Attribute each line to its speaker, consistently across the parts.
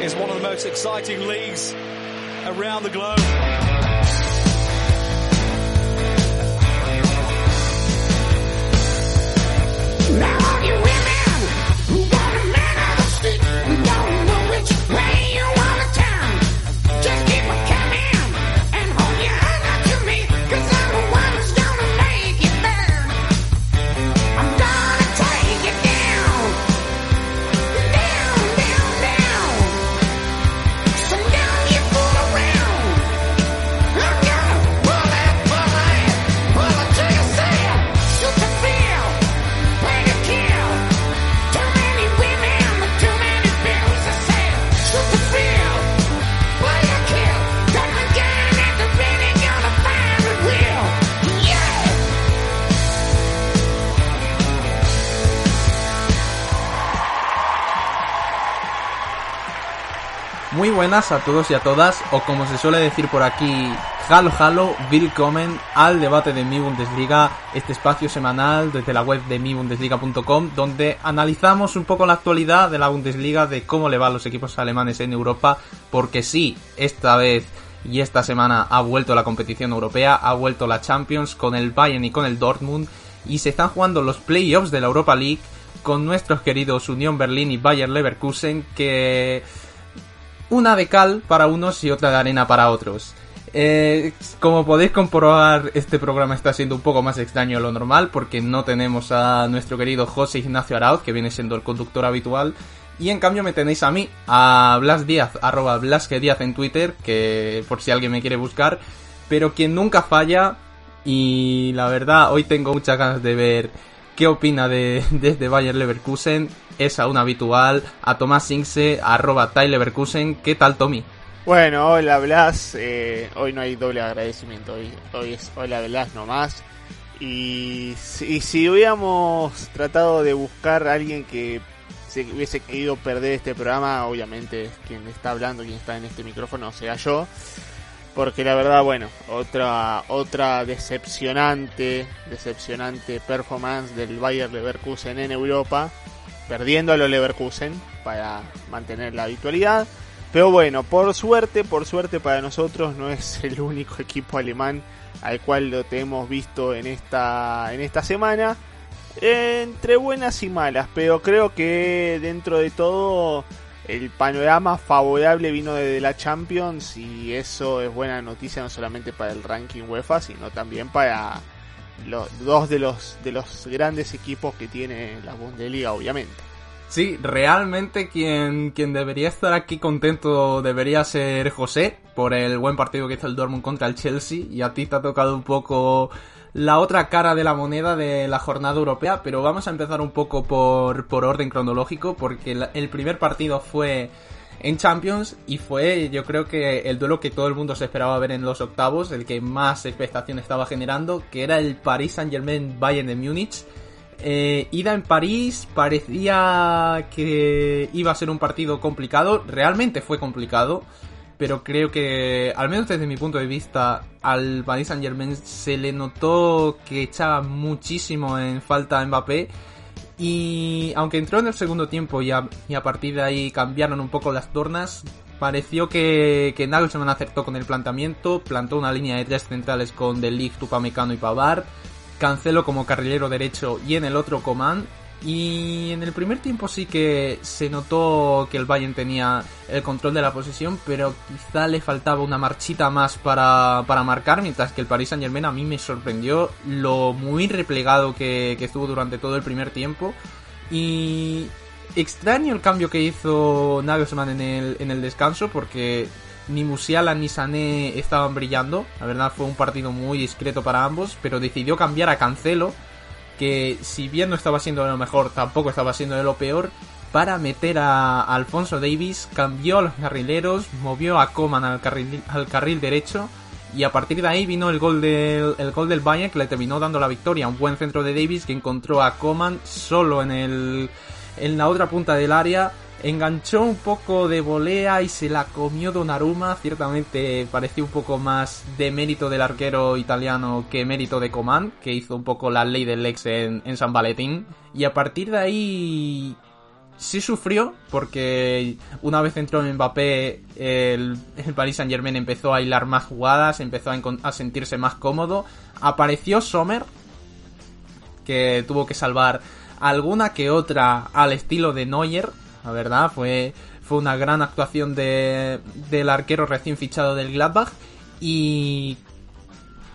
Speaker 1: is one of the most exciting leagues around the globe.
Speaker 2: Buenas a todos y a todas, o como se suele decir por aquí, Halo Halo, willkommen al debate de mi Bundesliga, este espacio semanal desde la web de mibundesliga.com, donde analizamos un poco la actualidad de la Bundesliga, de cómo le va a los equipos alemanes en Europa, porque sí, esta vez y esta semana ha vuelto la competición europea, ha vuelto la Champions con el Bayern y con el Dortmund, y se están jugando los playoffs de la Europa League con nuestros queridos Unión Berlín y Bayern Leverkusen, que una de cal para unos y otra de arena para otros. Eh, como podéis comprobar, este programa está siendo un poco más extraño de lo normal porque no tenemos a nuestro querido José Ignacio Arauz, que viene siendo el conductor habitual. Y en cambio me tenéis a mí, a Blas Díaz, arroba Blasque Díaz en Twitter, que por si alguien me quiere buscar, pero quien nunca falla, y la verdad, hoy tengo muchas ganas de ver qué opina de, desde Bayer Leverkusen, es aún habitual, a Tomás Singse, arroba ¿qué tal Tommy?
Speaker 3: Bueno, hola Blas, eh, hoy no hay doble agradecimiento, hoy, hoy es hola Blas nomás. Y, y si hubiéramos tratado de buscar a alguien que se hubiese querido perder este programa, obviamente quien está hablando, quien está en este micrófono, sea yo. Porque la verdad, bueno, otra otra decepcionante, decepcionante performance del Bayer Leverkusen en Europa, perdiendo a los Leverkusen para mantener la habitualidad. Pero bueno, por suerte, por suerte para nosotros no es el único equipo alemán al cual lo tenemos visto en esta en esta semana. Entre buenas y malas, pero creo que dentro de todo el panorama favorable vino desde la Champions y eso es buena noticia no solamente para el ranking UEFA, sino también para los dos de los de los grandes equipos que tiene la Bundesliga, obviamente.
Speaker 2: Sí, realmente quien, quien debería estar aquí contento debería ser José por el buen partido que hizo el Dortmund contra el Chelsea y a ti te ha tocado un poco la otra cara de la moneda de la jornada europea, pero vamos a empezar un poco por, por orden cronológico porque el primer partido fue en Champions y fue yo creo que el duelo que todo el mundo se esperaba ver en los octavos, el que más expectación estaba generando, que era el Paris Saint Germain Bayern de Múnich. Eh, ida en París parecía que iba a ser un partido complicado, realmente fue complicado, pero creo que, al menos desde mi punto de vista, al Paris Saint Germain se le notó que echaba muchísimo en falta a Mbappé. Y aunque entró en el segundo tiempo y a, partir de ahí cambiaron un poco las tornas, pareció que, que Nagelsmann acertó con el planteamiento, plantó una línea de tres centrales con De Ligt, Upamecano y Pavard, Cancelo como carrilero derecho y en el otro Coman. Y en el primer tiempo sí que se notó que el Bayern tenía el control de la posesión, pero quizá le faltaba una marchita más para, para marcar, mientras que el Paris Saint Germain a mí me sorprendió lo muy replegado que, que estuvo durante todo el primer tiempo. Y extraño el cambio que hizo Nagelsmann en el, en el descanso, porque ni Musiala ni Sané estaban brillando. La verdad fue un partido muy discreto para ambos, pero decidió cambiar a Cancelo, que si bien no estaba siendo de lo mejor, tampoco estaba siendo de lo peor, para meter a Alfonso Davis, cambió a los carrileros, movió a Coman al carril, al carril derecho y a partir de ahí vino el gol del, el gol del Bayern que le terminó dando la victoria. Un buen centro de Davis que encontró a Coman solo en, el, en la otra punta del área. Enganchó un poco de volea y se la comió Donnarumma. Ciertamente pareció un poco más de mérito del arquero italiano que mérito de Coman, que hizo un poco la ley del ex en, en San Valentín. Y a partir de ahí sí sufrió porque una vez entró Mbappé el, el Paris Saint Germain empezó a hilar más jugadas, empezó a, a sentirse más cómodo. Apareció Sommer que tuvo que salvar alguna que otra al estilo de Neuer, la verdad, fue, fue una gran actuación de, del arquero recién fichado del Gladbach y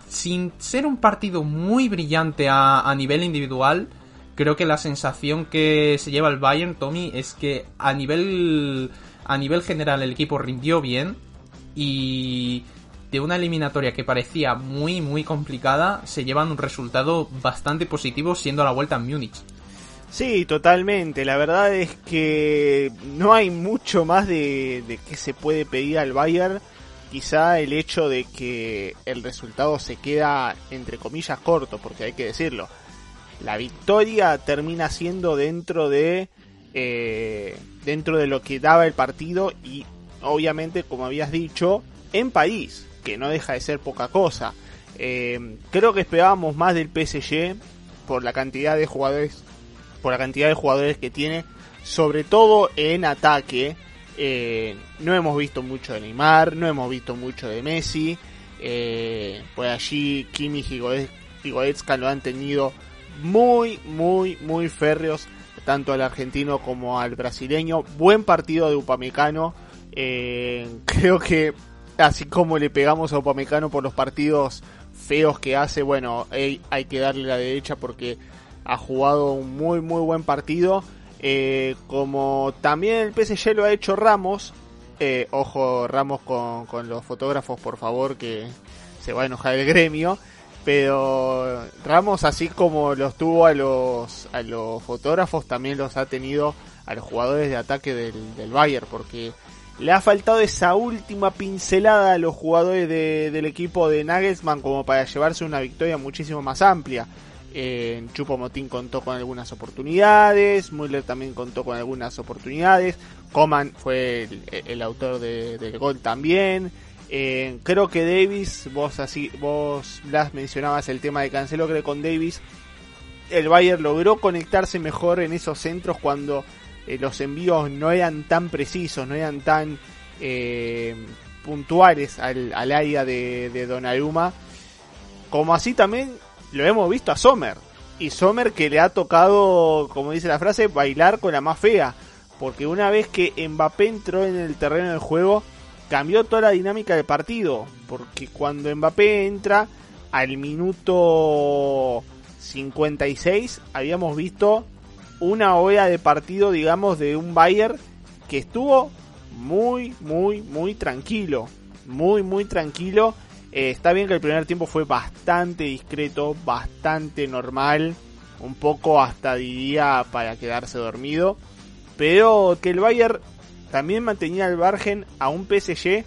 Speaker 2: sin ser un partido muy brillante a, a nivel individual, creo que la sensación que se lleva el Bayern, Tommy, es que a nivel a nivel general el equipo rindió bien y de una eliminatoria que parecía muy muy complicada se llevan un resultado bastante positivo siendo la vuelta en Múnich.
Speaker 3: Sí, totalmente. La verdad es que no hay mucho más de, de que se puede pedir al Bayern. Quizá el hecho de que el resultado se queda entre comillas corto, porque hay que decirlo. La victoria termina siendo dentro de eh, dentro de lo que daba el partido y obviamente, como habías dicho, en París, que no deja de ser poca cosa. Eh, creo que esperábamos más del PSG por la cantidad de jugadores por la cantidad de jugadores que tiene, sobre todo en ataque. Eh, no hemos visto mucho de Neymar, no hemos visto mucho de Messi. Eh, pues allí Kimmich y Goe- y Goetzka lo han tenido muy, muy, muy férreos, tanto al argentino como al brasileño. Buen partido de Upamecano. Eh, creo que así como le pegamos a Upamecano por los partidos feos que hace, bueno, hay que darle la derecha porque ha jugado un muy muy buen partido. Eh, como también el PSG lo ha hecho Ramos. eh, ojo Ramos con, con los fotógrafos, por favor, que se va a enojar el gremio. Pero Ramos, así como los tuvo a los, a los fotógrafos, también los ha tenido a los jugadores de ataque del, del Bayern. Porque le ha faltado esa última pincelada a los jugadores de- del equipo de Nagelsmann como para llevarse una victoria muchísimo más amplia. Eh, Chupo Motín contó con algunas oportunidades, Müller también contó con algunas oportunidades, Coman fue el, autor de- del gol también. Eh, creo que Davis, vos así, vos Blas mencionabas el tema de Cancelo, creo que con Davis el Bayern logró conectarse mejor en esos centros cuando eh, los envíos no eran tan precisos, no eran tan eh, puntuales al, al área de, de Donnarumma. Como así también lo hemos visto a Sommer. Y Sommer que le ha tocado, como dice la frase, bailar con la más fea. Porque una vez que Mbappé entró en el terreno del juego, cambió toda la dinámica del partido. Porque cuando Mbappé entra al minuto 56, habíamos visto una hora de partido, digamos, de un Bayern que estuvo muy, muy, muy tranquilo. Muy, muy tranquilo. Eh, está bien que el primer tiempo fue bastante discreto, bastante normal. Un poco hasta diría para quedarse dormido. Pero que el Bayern también mantenía al margen a un PSG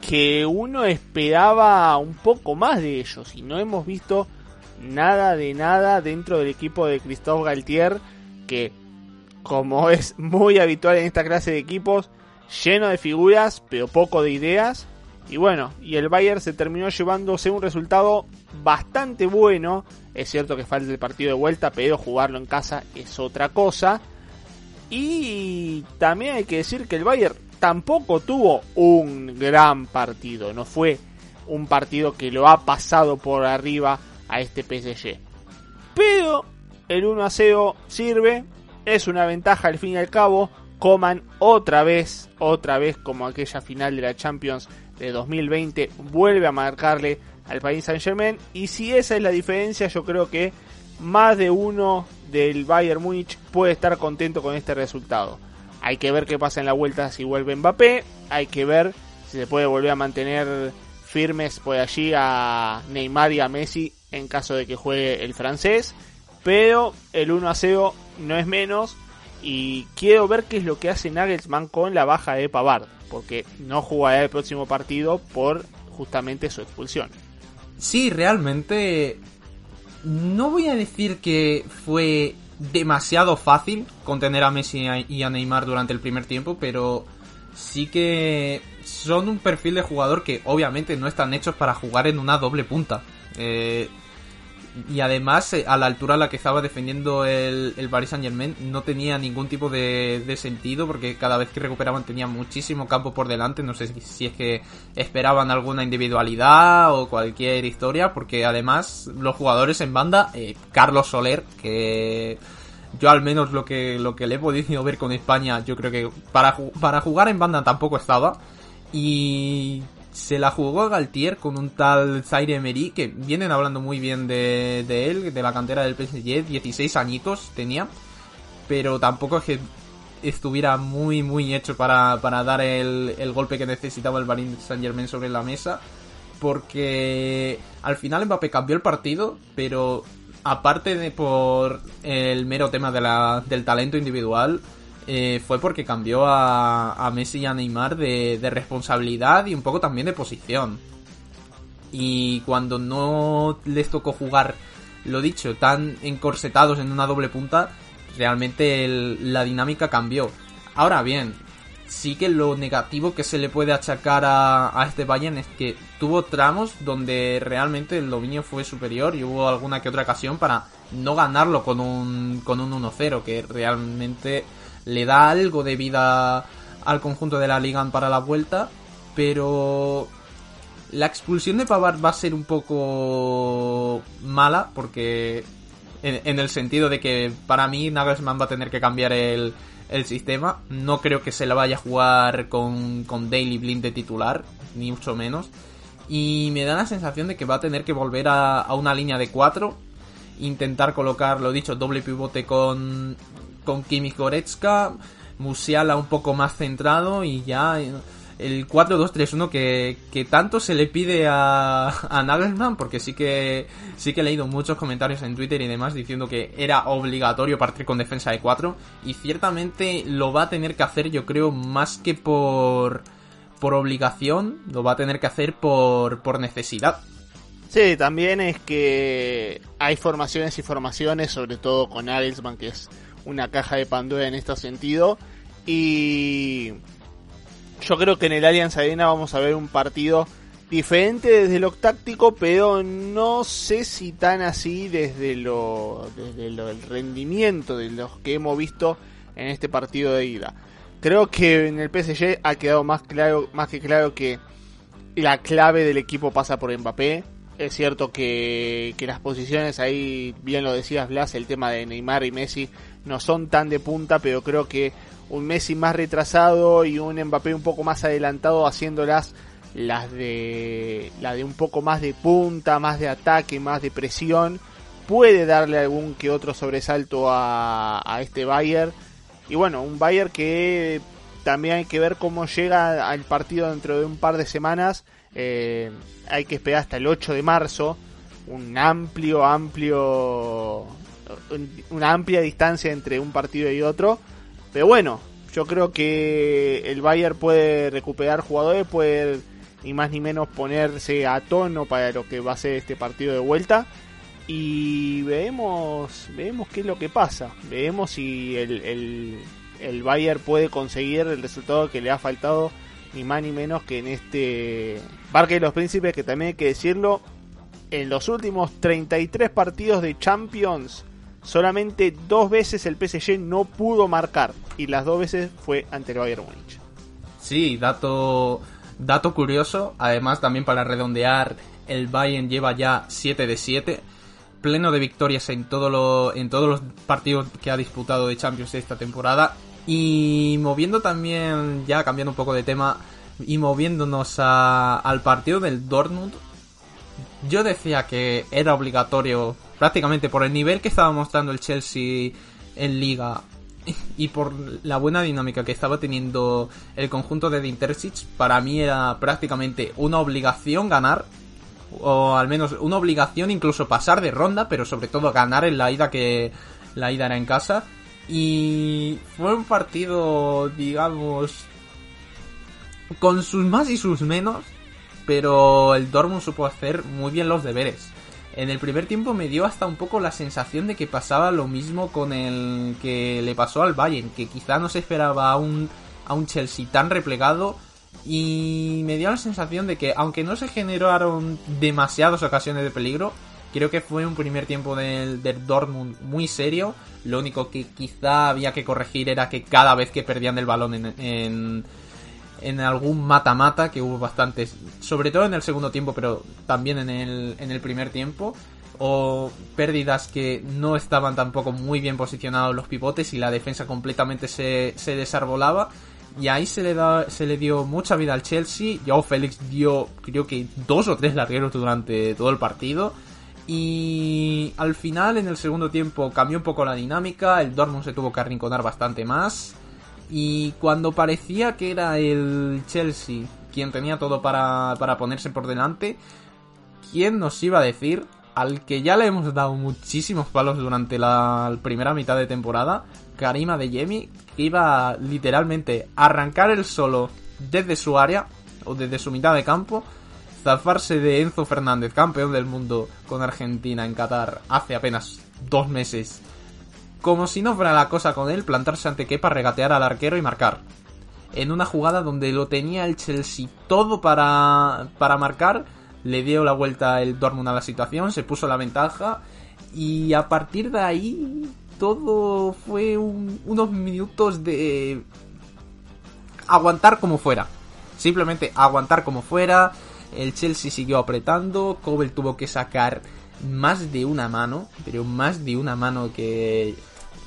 Speaker 3: que uno esperaba un poco más de ellos. Y no hemos visto nada de nada dentro del equipo de Christophe Galtier. Que como es muy habitual en esta clase de equipos, lleno de figuras, pero poco de ideas. Y bueno, y el Bayern se terminó llevándose un resultado bastante bueno. Es cierto que falta el partido de vuelta, pero jugarlo en casa es otra cosa. Y también hay que decir que el Bayern tampoco tuvo un gran partido. No fue un partido que lo ha pasado por arriba a este PSG. Pero el 1 a 0 sirve. Es una ventaja al fin y al cabo. Coman otra vez, otra vez como aquella final de la Champions de 2020, vuelve a marcarle al Paris Saint Germain. Y si esa es la diferencia, yo creo que más de uno del Bayern Múnich puede estar contento con este resultado. Hay que ver qué pasa en la vuelta si vuelve Mbappé. Hay que ver si se puede volver a mantener firmes por allí a Neymar y a Messi en caso de que juegue el francés. Pero el 1 a 0 no es menos. Y quiero ver qué es lo que hace Nagelsmann con la baja de Pavard. Porque no jugará el próximo partido por justamente su expulsión.
Speaker 2: Sí, realmente no voy a decir que fue demasiado fácil contener a Messi y a Neymar durante el primer tiempo, pero sí que son un perfil de jugador que obviamente no están hechos para jugar en una doble punta. Eh, Y además, eh, a la altura a la que estaba defendiendo el, el Paris Saint Germain, no tenía ningún tipo de, de sentido, porque cada vez que recuperaban tenía muchísimo campo por delante. No sé si, es que esperaban alguna individualidad o cualquier historia, porque además los jugadores en banda, eh, Carlos Soler, que yo al menos lo que, lo que le he podido ver con España, yo creo que para, para jugar en banda tampoco estaba. Y se la jugó Galtier con un tal Zaire Emery, que vienen hablando muy bien de, de él, de la cantera del PSG, 16 añitos tenía, pero tampoco es que estuviera muy muy hecho para, para dar el, el golpe que necesitaba el Paris Saint Germain sobre la mesa, porque al final Mbappé cambió el partido, pero aparte de por el mero tema de la, del talento individual, eh, fue porque cambió a, a Messi y a Neymar de, de responsabilidad y un poco también de posición. Y cuando no les tocó jugar, lo dicho, tan encorsetados en una doble punta, realmente la dinámica cambió. Ahora bien, sí que lo negativo que se le puede achacar a, a este Bayern es que tuvo tramos donde realmente el dominio fue superior y hubo alguna que otra ocasión para no ganarlo con un, con un 1-0, que realmente le da algo de vida al conjunto de la liga para la vuelta, pero la expulsión de Pavard va a ser un poco mala porque en, el sentido de que para mí Nagelsmann va a tener que cambiar el, el sistema. No creo que se la vaya a jugar con, con Daily Blind de titular, ni mucho menos. Y me da la sensación de que va a tener que volver a, a una línea de 4. Intentar colocar, lo dicho, doble pivote con, con Kimmich Goretzka. Musiala un poco más centrado y ya el 4-2-3-1 que, que tanto se le pide a, a Nagelsmann, porque sí que, sí que he leído muchos comentarios en Twitter y demás diciendo que era obligatorio partir con defensa de 4, y ciertamente lo va a tener que hacer yo creo más que por, por obligación, lo va a tener que hacer por, por necesidad.
Speaker 3: Sí, también es que hay formaciones y formaciones, sobre todo con Nagelsmann, que es una caja de Pandora en este sentido. Y yo creo que en el Allianz Arena vamos a ver un partido diferente desde lo táctico, pero no sé si tan así desde lo desde el rendimiento de los que hemos visto en este partido de ida. Creo que en el PSG ha quedado más claro más que claro que la clave del equipo pasa por Mbappé. Es cierto que, que las posiciones ahí, bien lo decías Blas, el tema de Neymar y Messi no son tan de punta, pero creo que un Messi más retrasado y un Mbappé un poco más adelantado haciéndolas las de la de un poco más de punta, más de ataque, más de presión, puede darle algún que otro sobresalto a, este Bayern. Y bueno, un Bayern que también hay que ver cómo llega al partido dentro de un par de semanas. Eh, hay que esperar hasta el 8 de marzo. Un amplio, amplio. Un- Una amplia distancia entre un partido y otro. Pero bueno, yo creo que el Bayern puede recuperar jugadores, puede ni más ni menos ponerse a tono para lo que va a ser este partido de vuelta. Y veremos, veremos qué es lo que pasa. Veremos si el, el, el Bayern puede conseguir el resultado que le ha faltado, ni más ni menos que en este Parque de los Príncipes, que también hay que decirlo, en los últimos 33 partidos de Champions, solamente dos veces el PSG no pudo marcar. Y las dos veces fue ante el Bayern Múnich.
Speaker 2: Sí, dato, dato curioso. Además, también para redondear, el Bayern lleva ya 7 de 7. Pleno de victorias en, todos los partidos que ha disputado de Champions esta temporada. Y moviendo también, ya cambiando un poco de tema, y moviéndonos a- al partido del Dortmund. Yo decía que era obligatorio, prácticamente por el nivel que estaba mostrando el Chelsea en liga y por la buena dinámica que estaba teniendo el conjunto de Intercic, para mí era prácticamente una obligación ganar, o al menos una obligación incluso pasar de ronda, pero sobre todo ganar en la ida que la ida era en casa. Y fue un partido, digamos, con sus más y sus menos, pero el Dortmund supo hacer muy bien los deberes. En el primer tiempo me dio hasta un poco la sensación de que pasaba lo mismo con el que le pasó al Bayern, que quizá no se esperaba a un, a un Chelsea tan replegado y me dio la sensación de que aunque no se generaron demasiadas ocasiones de peligro, Creo que fue un primer tiempo del, del Dortmund muy serio. Lo único que quizá había que corregir era que cada vez que perdían el balón en, en, en algún mata-mata, que hubo bastantes, sobre todo en el segundo tiempo, pero también en el, en el primer tiempo, o pérdidas que no estaban tampoco muy bien posicionados los pivotes y la defensa completamente se, se desarbolaba. Y ahí se le, da, se le dio mucha vida al Chelsea. Joao Félix dio, creo que dos o tres largueros durante todo el partido. Y al final, en el segundo tiempo, cambió un poco la dinámica. El Dortmund se tuvo que arrinconar bastante más. Y cuando parecía que era el Chelsea quien tenía todo para, para ponerse por delante, ¿quién nos iba a decir? Al que ya le hemos dado muchísimos palos durante la primera mitad de temporada, Karima de Yemi, que iba literalmente a arrancar el solo desde su área, o desde su mitad de campo, zafarse de Enzo Fernández, campeón del mundo con Argentina en Qatar hace apenas dos meses. Como si no fuera la cosa con él, plantarse ante Kepa, regatear al arquero y marcar. En una jugada donde lo tenía el Chelsea todo para, para marcar, le dio la vuelta el Dortmund a la situación, se puso la ventaja y a partir de ahí todo fue un- unos minutos de aguantar como fuera. Simplemente aguantar como fuera. El Chelsea siguió apretando. Kobel tuvo que sacar más de una mano. Pero más de una mano que...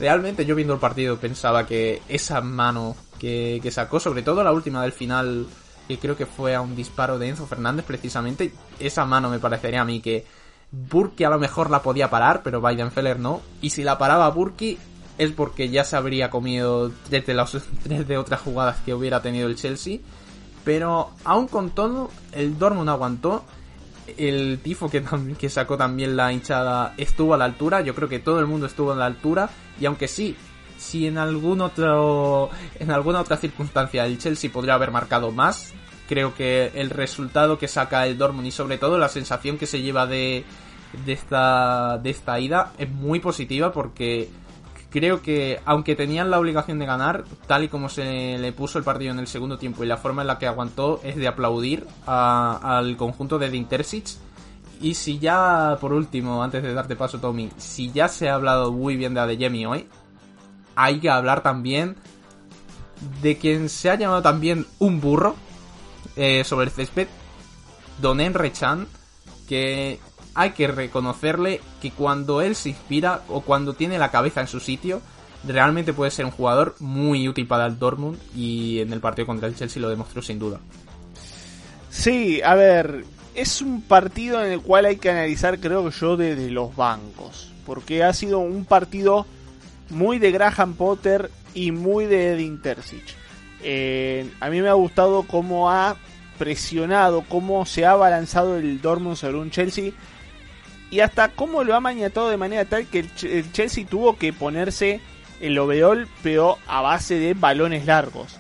Speaker 2: Realmente yo viendo el partido pensaba que esa mano que, que sacó, sobre todo la última del final, que creo que fue a un disparo de Enzo Fernández precisamente, esa mano me parecería a mí que Burki a lo mejor la podía parar, pero Weidenfeller no. Y si la paraba Burki es porque ya se habría comido tres de, las, tres de otras jugadas que hubiera tenido el Chelsea. Pero aún con todo, el Dortmund aguantó. El tifo que, que sacó también la hinchada estuvo a la altura. Yo creo que todo el mundo estuvo a la altura. Y aunque sí, si en algún otro, en alguna otra circunstancia el Chelsea podría haber marcado más, creo que el resultado que saca el Dortmund y sobre todo la sensación que se lleva de, de esta, de esta ida es muy positiva porque creo que aunque tenían la obligación de ganar, tal y como se le puso el partido en el segundo tiempo y la forma en la que aguantó es de aplaudir al conjunto de Dintersic. Y si ya, por último, antes de darte paso, Tommy, si ya se ha hablado muy bien de Adeyemi hoy, hay que hablar también de quien se ha llamado también un burro eh, sobre el césped, Don Enre Chan, que hay que reconocerle que cuando él se inspira o cuando tiene la cabeza en su sitio, realmente puede ser un jugador muy útil para el Dortmund y en el partido contra el Chelsea lo demostró sin duda.
Speaker 3: Sí, a ver, es un partido en el cual hay que analizar, creo yo, desde los bancos. Porque ha sido un partido muy de Graham Potter y muy de Edin Terzic. Eh, a mí me ha gustado cómo ha presionado, cómo se ha balanzado el Dortmund sobre un Chelsea y hasta cómo lo ha maniatado de manera tal que el, Ch- el Chelsea tuvo que ponerse el overall, pero a base de balones largos.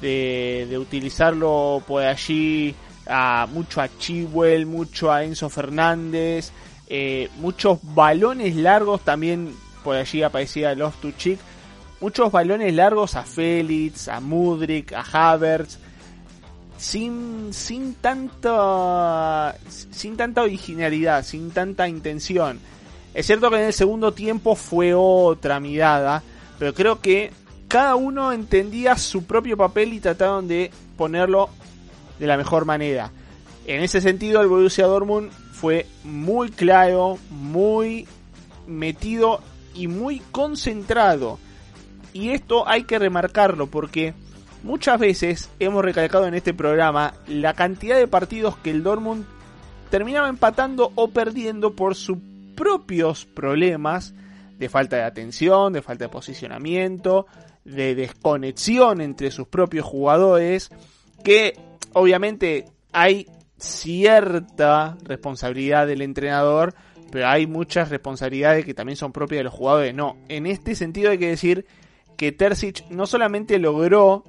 Speaker 3: De, utilizarlo por allí a, mucho a Chiwell, mucho a Enzo Fernández, eh, muchos balones largos también por allí aparecía Loftus Cheek, muchos balones largos a Félix, a Mudrik, a Havertz, sin, sin tanta sin tanta originalidad, sin tanta intención. Es cierto que en el segundo tiempo fue otra mirada, pero creo que cada uno entendía su propio papel y trataron de ponerlo de la mejor manera. En ese sentido, el Borussia Dortmund fue muy claro, muy metido y muy concentrado. Y esto hay que remarcarlo porque muchas veces hemos recalcado en este programa la cantidad de partidos que el Dortmund terminaba empatando o perdiendo por sus propios problemas de falta de atención, de falta de posicionamiento, de desconexión entre sus propios jugadores, que obviamente hay cierta responsabilidad del entrenador, pero hay muchas responsabilidades que también son propias de los jugadores. No, en este sentido hay que decir que Terzic no solamente logró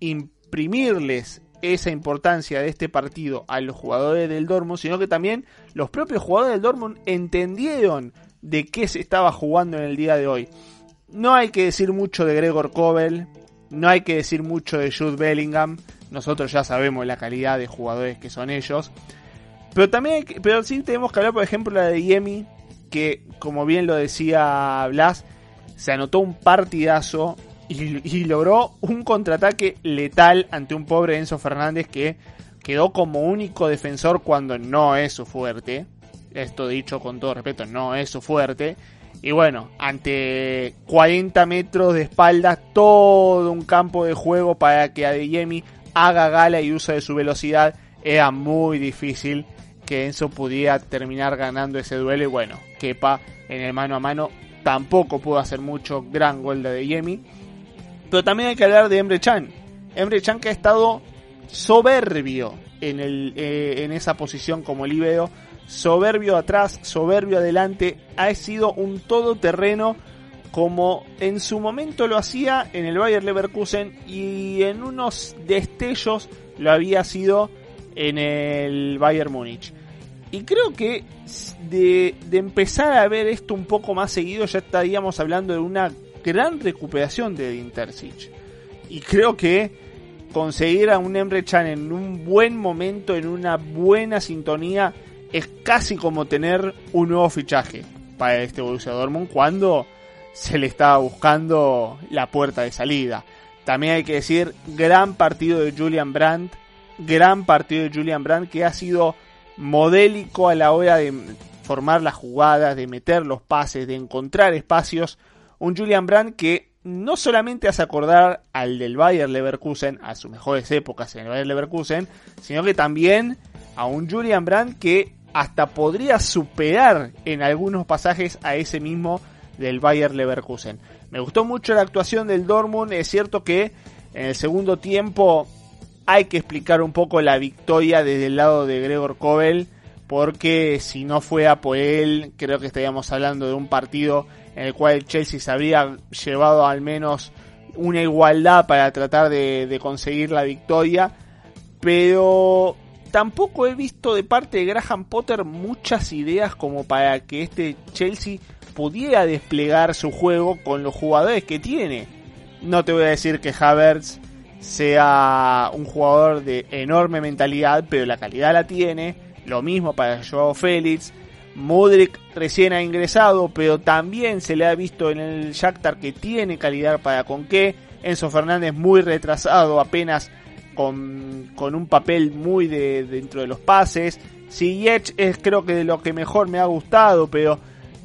Speaker 3: imprimirles esa importancia de este partido a los jugadores del Dortmund, sino que también los propios jugadores del Dortmund entendieron de qué se estaba jugando en el día de hoy. No hay que decir mucho de Gregor Kobel, no hay que decir mucho de Jude Bellingham, nosotros ya sabemos la calidad de jugadores que son ellos, Pero también, que- pero sí tenemos que hablar, por ejemplo, la de Yemi, que como bien lo decía Blas, se anotó un partidazo y, logró un contraataque letal ante un pobre Enzo Fernández que quedó como único defensor cuando no es su fuerte. Esto dicho con todo respeto, no es su fuerte. Y bueno, ante 40 metros de espalda, todo un campo de juego para que Adeyemi haga gala y uso de su velocidad, era muy difícil que Enzo pudiera terminar ganando ese duelo. Y bueno, Kepa en el mano a mano tampoco pudo hacer mucho. Gran gol de Adeyemi. Pero también hay que hablar de Emre Chan. Emre Chan que ha estado soberbio en, el, eh, en esa posición como líbero. Soberbio atrás, soberbio adelante. Ha sido un todoterreno como en su momento lo hacía en el Bayer Leverkusen y en unos destellos lo había sido en el Bayern Múnich. Y creo que de empezar a ver esto un poco más seguido ya estaríamos hablando de una gran recuperación de Intercic. Y creo que conseguir a un Emre Chan en un buen momento, en una buena sintonía, es casi como tener un nuevo fichaje para este Borussia Dortmund cuando se le estaba buscando la puerta de salida. También hay que decir, gran partido de Julian Brandt, gran partido de Julian Brandt que ha sido modélico a la hora de formar las jugadas, de meter los pases, de encontrar espacios. Un Julian Brandt que no solamente hace acordar al del Bayer Leverkusen, a sus mejores épocas en el Bayer Leverkusen, sino que también a un Julian Brandt que hasta podría superar en algunos pasajes a ese mismo del Bayer Leverkusen. Me gustó mucho la actuación del Dortmund, es cierto que en el segundo tiempo hay que explicar un poco la victoria desde el lado de Gregor Kobel, porque si no fuera por él, creo que estaríamos hablando de un partido en el cual el Chelsea se habría llevado al menos una igualdad para tratar de, de conseguir la victoria, pero tampoco he visto de parte de Graham Potter muchas ideas como para que este Chelsea pudiera desplegar su juego con los jugadores que tiene. No te voy a decir que Havertz sea un jugador de enorme mentalidad, pero la calidad la tiene. Lo mismo para Joao Félix. Mudrik recién ha ingresado, pero también se le ha visto en el Shakhtar que tiene calidad para con qué. Enzo Fernández muy retrasado, apenas con, con un papel muy de, dentro de los pases. Ziyech es creo que de lo que mejor me ha gustado, pero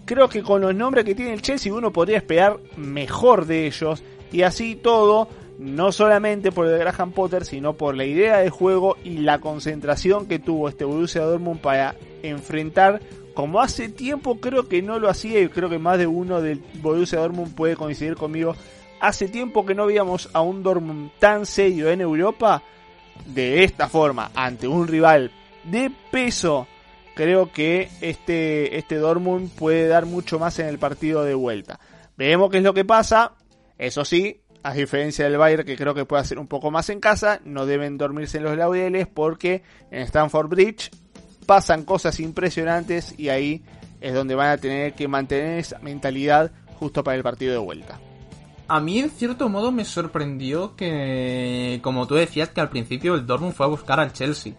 Speaker 3: creo que con los nombres que tiene el Chelsea uno podría esperar mejor de ellos. Y así todo, no solamente por el Graham Potter, sino por la idea de juego y la concentración que tuvo este Borussia Dortmund para enfrentar, como hace tiempo creo que no lo hacía y creo que más de uno del Borussia Dortmund puede coincidir conmigo. Hace tiempo que no veíamos a un Dortmund tan serio en Europa de esta forma ante un rival de peso. Creo que este, este Dortmund puede dar mucho más en el partido de vuelta. Veremos qué es lo que pasa. Eso sí, a diferencia del Bayern que creo que puede hacer un poco más en casa, no deben dormirse en los laureles porque en Stamford Bridge pasan cosas impresionantes y ahí es donde van a tener que mantener esa mentalidad justo para el partido de vuelta.
Speaker 2: A mí en cierto modo me sorprendió que, como tú decías, que al principio el Dortmund fue a buscar al Chelsea.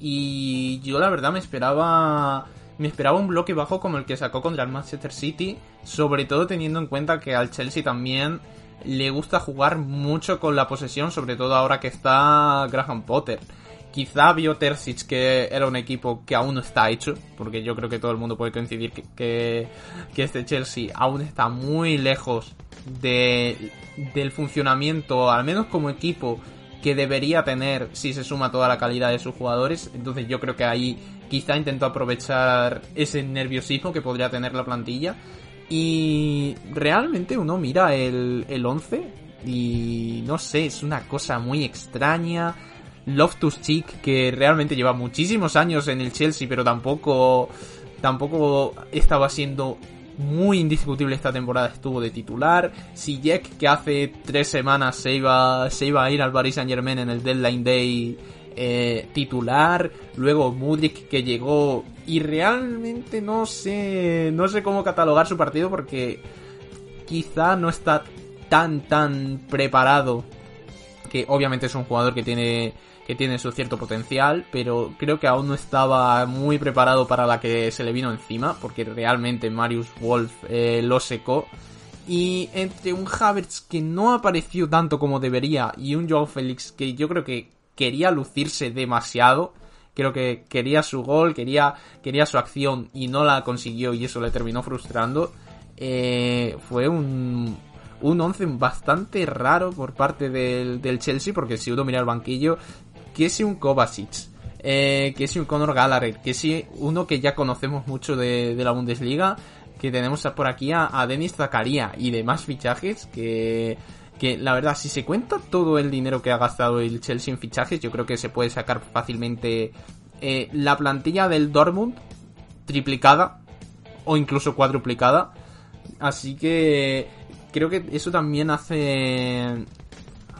Speaker 2: Y yo la verdad me esperaba me esperaba un bloque bajo como el que sacó contra el Manchester City, sobre todo teniendo en cuenta que al Chelsea también le gusta jugar mucho con la posesión, sobre todo ahora que está Graham Potter. Quizá vio Terzic que era un equipo que aún no está hecho, porque yo creo que todo el mundo puede coincidir que, que, que este Chelsea aún está muy lejos de, del funcionamiento, al menos como equipo, que debería tener si se suma toda la calidad de sus jugadores. Entonces yo creo que ahí quizá intentó aprovechar ese nerviosismo que podría tener la plantilla. Y realmente uno mira el, el 11 y no sé, es una cosa muy extraña. Loftus Cheek, que realmente lleva muchísimos años en el Chelsea, pero tampoco, tampoco estaba siendo muy indiscutible esta temporada, estuvo de titular. Sijek, que hace tres semanas se iba, se iba a ir al Paris Saint Germain en el Deadline Day eh, titular. Luego Mudrik, que llegó y realmente no sé, no sé cómo catalogar su partido porque quizá no está tan, tan preparado. Que obviamente es un jugador que tiene, que tiene su cierto potencial, pero creo que aún no estaba muy preparado para la que se le vino encima, porque realmente Marius Wolf eh, lo secó. Y entre un Havertz que no apareció tanto como debería y un Joao Félix que yo creo que quería lucirse demasiado, creo que quería su gol, quería, quería su acción y no la consiguió y eso le terminó frustrando, eh, fue un, un once bastante raro por parte del, del Chelsea, porque si uno mira el banquillo, que si un Kovacic, eh, que si un Conor Gallagher, que si uno que ya conocemos mucho de, la Bundesliga, que tenemos por aquí a, a Denis Zakaria y demás fichajes que, que la verdad si se cuenta todo el dinero que ha gastado el Chelsea en fichajes yo creo que se puede sacar fácilmente eh, la plantilla del Dortmund triplicada o incluso cuadruplicada. Así que creo que eso también hace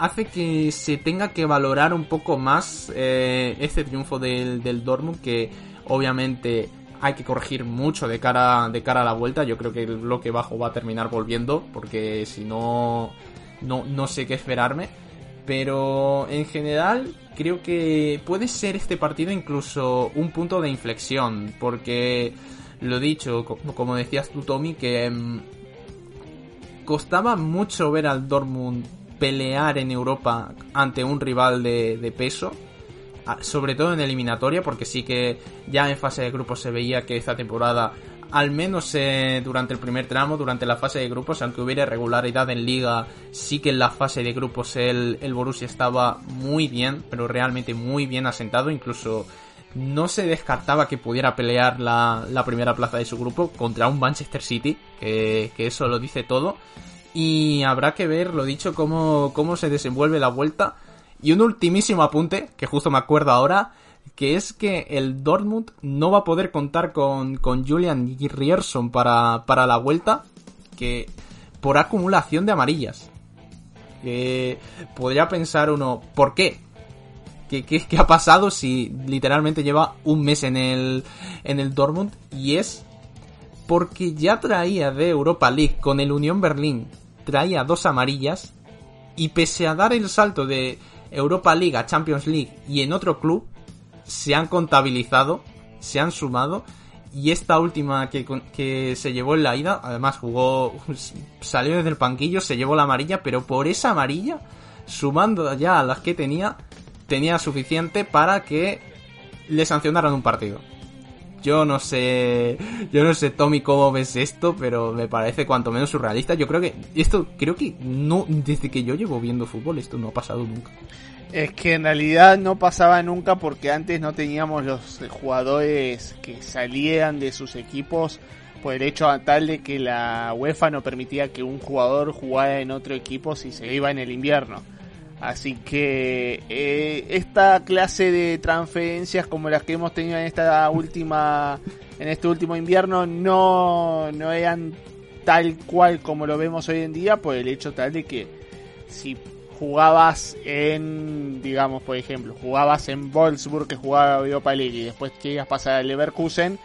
Speaker 2: hace que se tenga que valorar un poco más eh, este triunfo del, del Dortmund que obviamente hay que corregir mucho de cara, de cara a la vuelta. Yo creo que el bloque bajo va a terminar volviendo, porque si no, no, no sé qué esperarme. Pero en general creo que puede ser este partido incluso un punto de inflexión, porque lo dicho, como decías tú Tommy, que mmm, costaba mucho ver al Dortmund pelear en Europa ante un rival de, peso sobre todo en eliminatoria, porque sí que ya en fase de grupos se veía que esta temporada, al menos eh, durante el primer tramo, durante la fase de grupos, aunque hubiera irregularidad en liga, sí que en la fase de grupos el, el Borussia estaba muy bien, pero realmente muy bien asentado, incluso no se descartaba que pudiera pelear la, primera plaza de su grupo contra un Manchester City, que eso lo dice todo. Y habrá que ver, lo dicho, cómo, cómo se desenvuelve la vuelta y un ultimísimo apunte, que justo me acuerdo ahora, que es que el Dortmund no va a poder contar con, con Julian Rierson para, para la vuelta, que por acumulación de amarillas. Que podría pensar uno, ¿por qué? ¿Qué, qué, qué ha pasado si literalmente lleva un mes en el, en el Dortmund? Y es porque ya traía de Europa League con el Unión Berlín, traía dos amarillas, y pese a dar el salto de Europa League a Champions League y en otro club se han contabilizado, se han sumado y esta última que, que se llevó en la ida, además jugó, salió desde el panquillo, se llevó la amarilla, pero por esa amarilla, sumando ya a las que tenía, tenía suficiente para que le sancionaran un partido. Yo no sé, yo no sé Tommy cómo ves esto, pero me parece cuanto menos surrealista. Yo creo que esto, creo que no, desde que yo llevo viendo fútbol esto no ha pasado nunca.
Speaker 3: Es que en realidad no pasaba nunca porque antes no teníamos los jugadores que salían de sus equipos por el hecho tal de que la UEFA no permitía que un jugador jugara en otro equipo si se iba en el invierno. Así que eh, esta clase de transferencias como las que hemos tenido en esta última en este último invierno no, no eran tal cual como lo vemos hoy en día por el hecho tal de que si jugabas en digamos por ejemplo jugabas en Wolfsburg que jugaba Europa League y después querías pasar al Leverkusen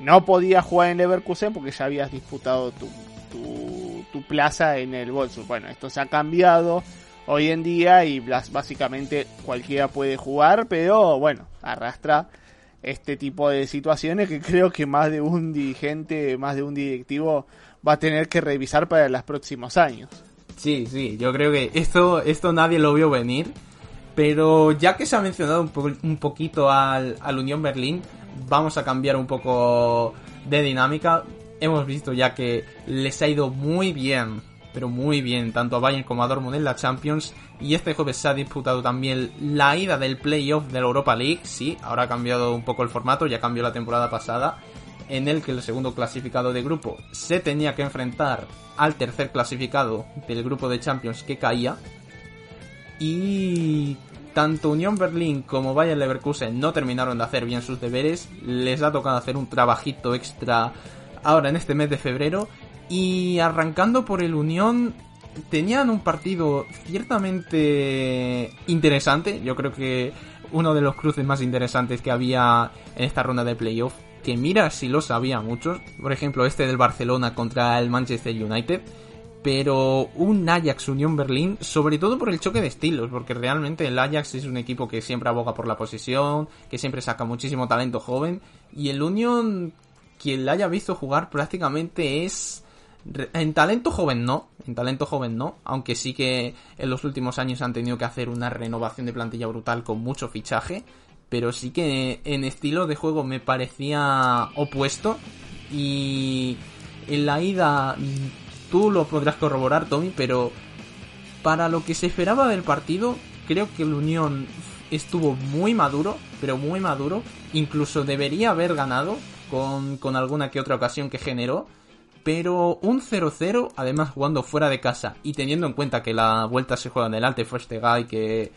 Speaker 3: no podías jugar en Leverkusen porque ya habías disputado tu, tu, tu plaza en el Wolfsburg. Bueno esto se ha cambiado hoy en día y básicamente cualquiera puede jugar, pero bueno, arrastra este tipo de situaciones que creo que más de un dirigente, más de un directivo va a tener que revisar para los próximos años.
Speaker 2: Sí, sí, yo creo que esto, esto nadie lo vio venir, pero ya que se ha mencionado un, po un poquito al, al Unión Berlín, vamos a cambiar un poco de dinámica. Hemos visto ya que les ha ido muy bien pero muy bien, tanto a Bayern como a Dortmund en la Champions. Y este jueves se ha disputado también la ida del playoff de la Europa League. Sí, ahora ha cambiado un poco el formato, ya cambió la temporada pasada, en el que el segundo clasificado de grupo se tenía que enfrentar al tercer clasificado del grupo de Champions que caía. Y tanto Unión Berlín como Bayern Leverkusen no terminaron de hacer bien sus deberes. Les ha tocado hacer un trabajito extra ahora en este mes de febrero y arrancando por el Unión, tenían un partido ciertamente interesante. Yo creo que uno de los cruces más interesantes que había en esta ronda de playoff. Que mira si lo sabía muchos. Por ejemplo, este del Barcelona contra el Manchester United. pero un Ajax Unión Berlín, sobre todo por el choque de estilos, porque realmente el Ajax es un equipo que siempre aboga por la posesión, que siempre saca muchísimo talento joven, y el Unión, quien la haya visto jugar prácticamente es... En talento joven no, en talento joven no, aunque sí que en los últimos años han tenido que hacer una renovación de plantilla brutal con mucho fichaje, pero sí que en estilo de juego me parecía opuesto y en la ida tú lo podrás corroborar, Tommy, pero para lo que se esperaba del partido, creo que el Unión estuvo muy maduro, pero muy maduro. Incluso debería haber ganado con, con alguna que otra ocasión que generó. Pero un 0-0, además jugando fuera de casa y teniendo en cuenta que la vuelta se juega en el Alte Guy, que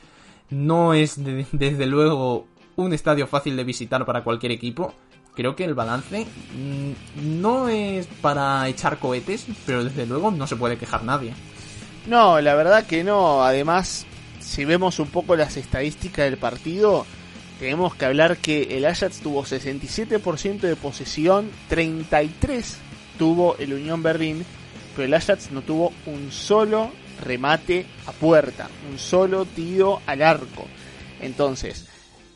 Speaker 2: no es de- desde luego un estadio fácil de visitar para cualquier equipo, creo que el balance mm, no es para echar cohetes, pero desde luego no se puede quejar nadie.
Speaker 3: No, la verdad que no. Además, si vemos un poco las estadísticas del partido, tenemos que hablar que el Ajax tuvo 67% de posesión, 33 tuvo el Unión Berlín, pero el Ajax no tuvo un solo remate a puerta, un solo tiro al arco. Entonces,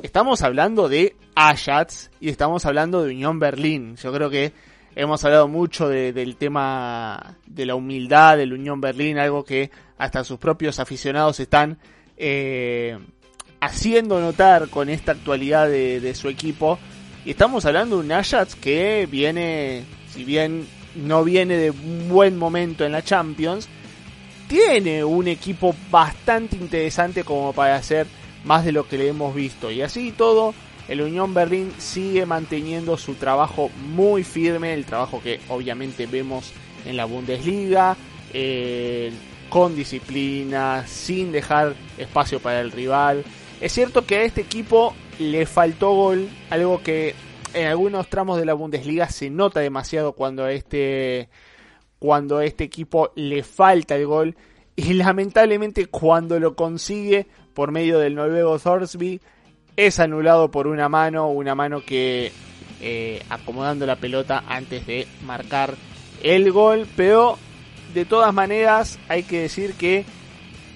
Speaker 3: estamos hablando de Ajax y estamos hablando de Unión Berlín. Yo creo que hemos hablado mucho de- del tema de la humildad del Unión Berlín, algo que hasta sus propios aficionados están eh, haciendo notar con esta actualidad de, de su equipo. Y estamos hablando de un Ajax que viene, si bien no viene de un buen momento en la Champions, tiene un equipo bastante interesante como para hacer más de lo que le hemos visto. Y así todo, el Unión Berlín sigue manteniendo su trabajo muy firme, el trabajo que obviamente vemos en la Bundesliga, eh, con disciplina, sin dejar espacio para el rival. Es cierto que a este equipo le faltó gol, algo que en algunos tramos de la Bundesliga se nota demasiado cuando a este cuando a este equipo le falta el gol y lamentablemente cuando lo consigue por medio del noruego Thorsby es anulado por una mano, una mano que eh, acomodando la pelota antes de marcar el gol, pero de todas maneras hay que decir que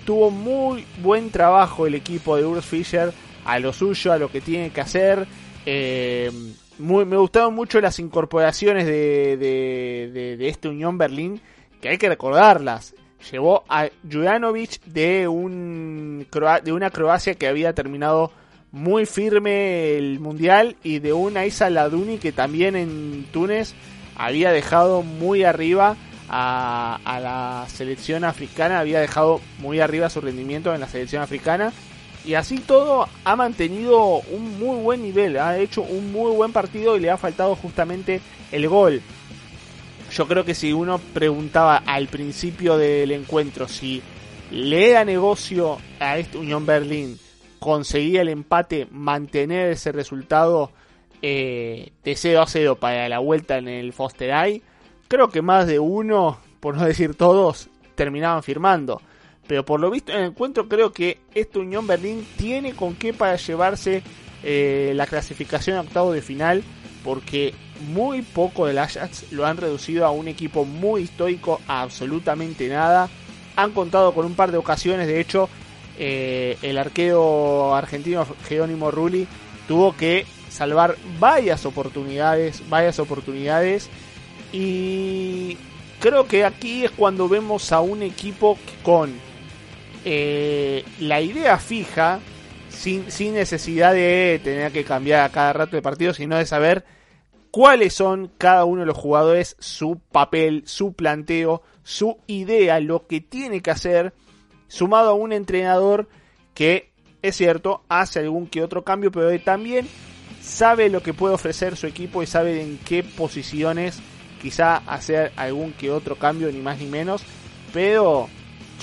Speaker 3: tuvo muy buen trabajo el equipo de Urs Fischer a lo suyo, a lo que tiene que hacer. Eh, muy, me gustaron mucho las incorporaciones de, de, este Unión Berlín, que hay que recordarlas. Llevó a Juranovic de, un, de una Croacia que había terminado muy firme el mundial y de una Isa Laduni que también en Túnez había dejado muy arriba a la selección africana, había dejado muy arriba su rendimiento en la selección africana y así todo ha mantenido un muy buen nivel, ha hecho un muy buen partido y le ha faltado justamente el gol. Yo creo que si uno preguntaba al principio del encuentro si le da negocio a este Unión Berlín conseguir el empate, mantener ese resultado eh, de 0 a 0 para la vuelta en el Foster creo que más de uno, por no decir todos, terminaban firmando. Pero por lo visto en el encuentro creo que este Unión Berlín tiene con qué para llevarse eh, la clasificación a octavo de final porque muy poco del Ajax lo han reducido a un equipo muy histórico a absolutamente nada. Han contado con un par de ocasiones, de hecho eh, el arquero argentino Jerónimo Rulli tuvo que salvar varias oportunidades, varias oportunidades y creo que aquí es cuando vemos a un equipo con eh, la idea fija, sin, sin necesidad de tener que cambiar a cada rato de partido, sino de saber cuáles son cada uno de los jugadores, su papel, su planteo, su idea, lo que tiene que hacer, sumado a un entrenador que, es cierto, hace algún que otro cambio, pero también sabe lo que puede ofrecer su equipo y sabe en qué posiciones quizá hacer algún que otro cambio, ni más ni menos, pero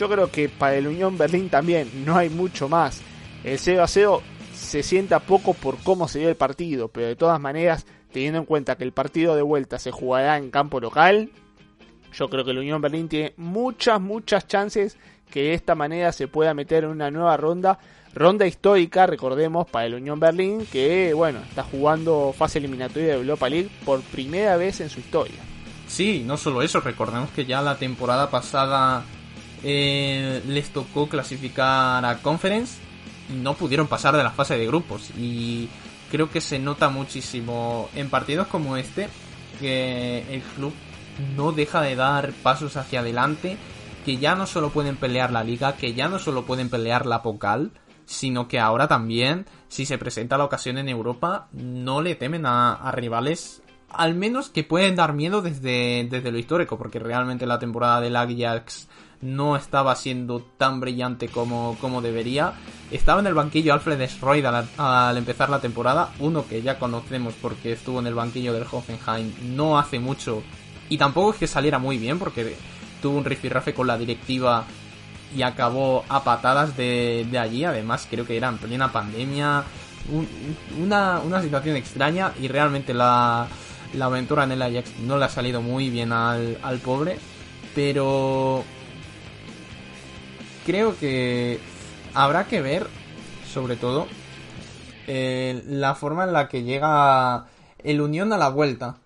Speaker 3: yo creo que para el Unión Berlín también no hay mucho más. El 0 a 0 se sienta poco por cómo se dio el partido, pero de todas maneras, teniendo en cuenta que el partido de vuelta se jugará en campo local, yo creo que el Unión Berlín tiene muchas, muchas chances que de esta manera se pueda meter en una nueva ronda. Ronda histórica, recordemos, para el Unión Berlín, que bueno, está jugando fase eliminatoria de Europa League por primera vez en su historia.
Speaker 2: Sí, no solo eso, recordemos que ya la temporada pasada eh, les tocó clasificar a Conference y no pudieron pasar de la fase de grupos. Y creo que se nota muchísimo en partidos como este que el club no deja de dar pasos hacia adelante, que ya no solo pueden pelear la liga, que ya no solo pueden pelear la Pocal, sino que ahora también, si se presenta la ocasión en Europa, no le temen a, rivales, al menos que pueden dar miedo desde, desde lo histórico, porque realmente la temporada del Ajax no estaba siendo tan brillante como, como debería. Estaba en el banquillo Alfred Schroid al, al, empezar la temporada, uno que ya conocemos porque estuvo en el banquillo del Hoffenheim no hace mucho y tampoco es que saliera muy bien porque tuvo un rifirrafe con la directiva y acabó a patadas de, de allí. Además, creo que era en plena pandemia. Un, una, una situación extraña y realmente la, la aventura en el Ajax no le ha salido muy bien al, al pobre. Pero creo que habrá que ver, sobre todo, eh, la forma en la que llega el Unión a la vuelta.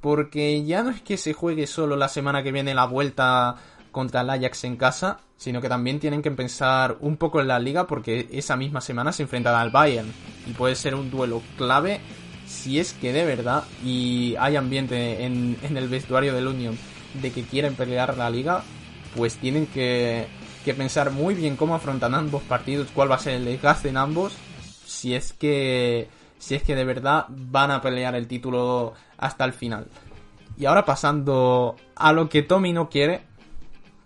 Speaker 2: Porque ya no es que se juegue solo la semana que viene la vuelta contra el Ajax en casa, sino que también tienen que pensar un poco en la liga porque esa misma semana se enfrentan al Bayern y puede ser un duelo clave si es que de verdad y hay ambiente en, en el vestuario del Unión de que quieren pelear la liga, pues tienen que, que pensar muy bien cómo afrontan ambos partidos, cuál va a ser el desgaste en ambos, si es que si es que de verdad van a pelear el título hasta el final. Y ahora pasando a lo que Tommy no quiere,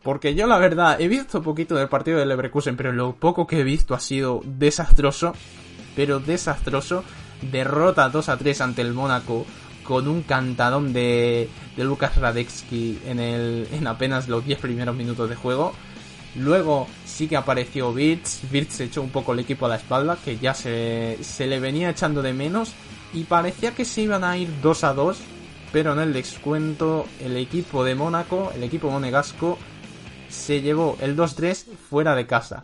Speaker 2: porque yo la verdad he visto poquito del partido del Leverkusen, pero lo poco que he visto ha sido desastroso, pero desastroso. Derrota 2 a 3 ante el Mónaco con un cantadón de, de Lucas Radecki en, el, en apenas los 10 primeros minutos de juego. Luego sí que apareció Birds. Birds se echó un poco el equipo a la espalda, que ya se, se le venía echando de menos. Y parecía que se iban a ir 2 a 2. Pero en el descuento, el equipo de Mónaco, el equipo monegasco, se llevó el 2-3 fuera de casa.